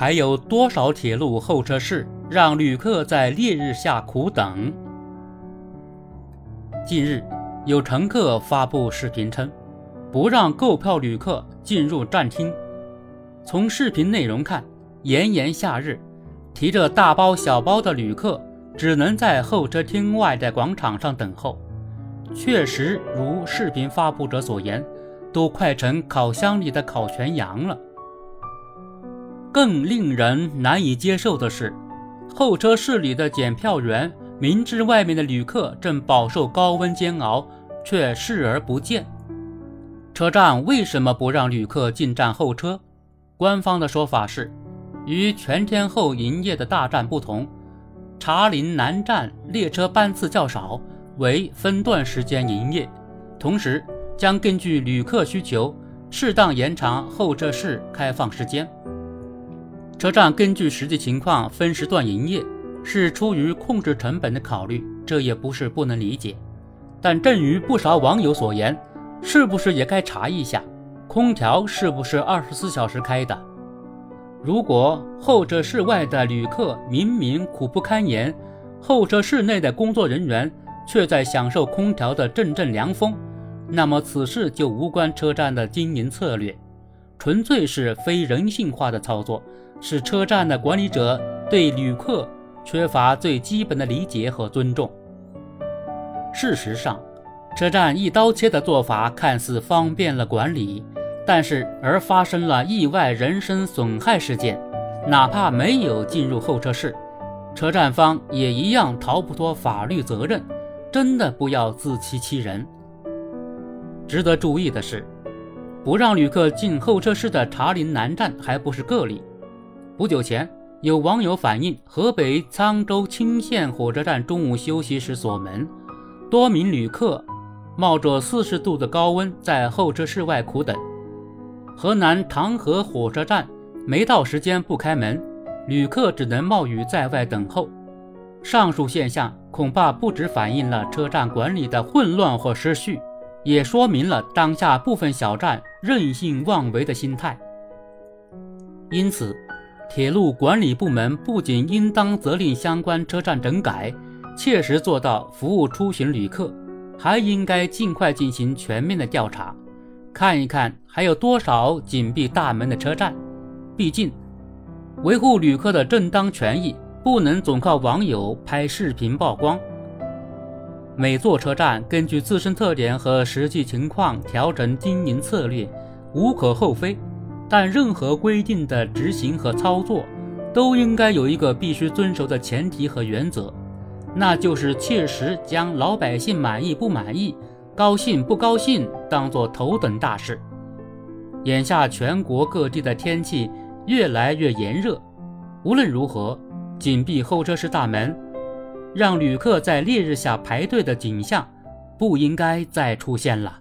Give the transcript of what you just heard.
还有多少铁路候车室让旅客在烈日下苦等？近日，有乘客发布视频称，不让购票旅客进入站厅。从视频内容看，炎炎夏日，提着大包小包的旅客只能在候车厅外的广场上等候。确实如视频发布者所言，都快成烤箱里的烤全羊了。更令人难以接受的是，候车室里的检票员明知外面的旅客正饱受高温煎熬，却视而不见。车站为什么不让旅客进站候车？官方的说法是，与全天候营业的大站不同，茶陵南站列车班次较少，为分段时间营业，同时将根据旅客需求适当延长候车室开放时间。车站根据实际情况分时段营业，是出于控制成本的考虑，这也不是不能理解。但正如不少网友所言，是不是也该查一下，空调是不是二十四小时开的？如果候车室外的旅客明明苦不堪言，候车室内的工作人员却在享受空调的阵阵凉风，那么此事就无关车站的经营策略，纯粹是非人性化的操作。是车站的管理者对旅客缺乏最基本的理解和尊重。事实上，车站一刀切的做法看似方便了管理，但是而发生了意外人身损害事件，哪怕没有进入候车室，车站方也一样逃不脱法律责任。真的不要自欺欺人。值得注意的是，不让旅客进候车室的茶陵南站还不是个例。不久前，有网友反映，河北沧州青县火车站中午休息时锁门，多名旅客冒着四十度的高温在候车室外苦等。河南唐河火车站没到时间不开门，旅客只能冒雨在外等候。上述现象恐怕不只反映了车站管理的混乱或失序，也说明了当下部分小站任性妄为的心态。因此。铁路管理部门不仅应当责令相关车站整改，切实做到服务出行旅客，还应该尽快进行全面的调查，看一看还有多少紧闭大门的车站。毕竟，维护旅客的正当权益不能总靠网友拍视频曝光。每座车站根据自身特点和实际情况调整经营策略，无可厚非。但任何规定的执行和操作，都应该有一个必须遵守的前提和原则，那就是切实将老百姓满意不满意、高兴不高兴当作头等大事。眼下全国各地的天气越来越炎热，无论如何，紧闭候车室大门，让旅客在烈日下排队的景象，不应该再出现了。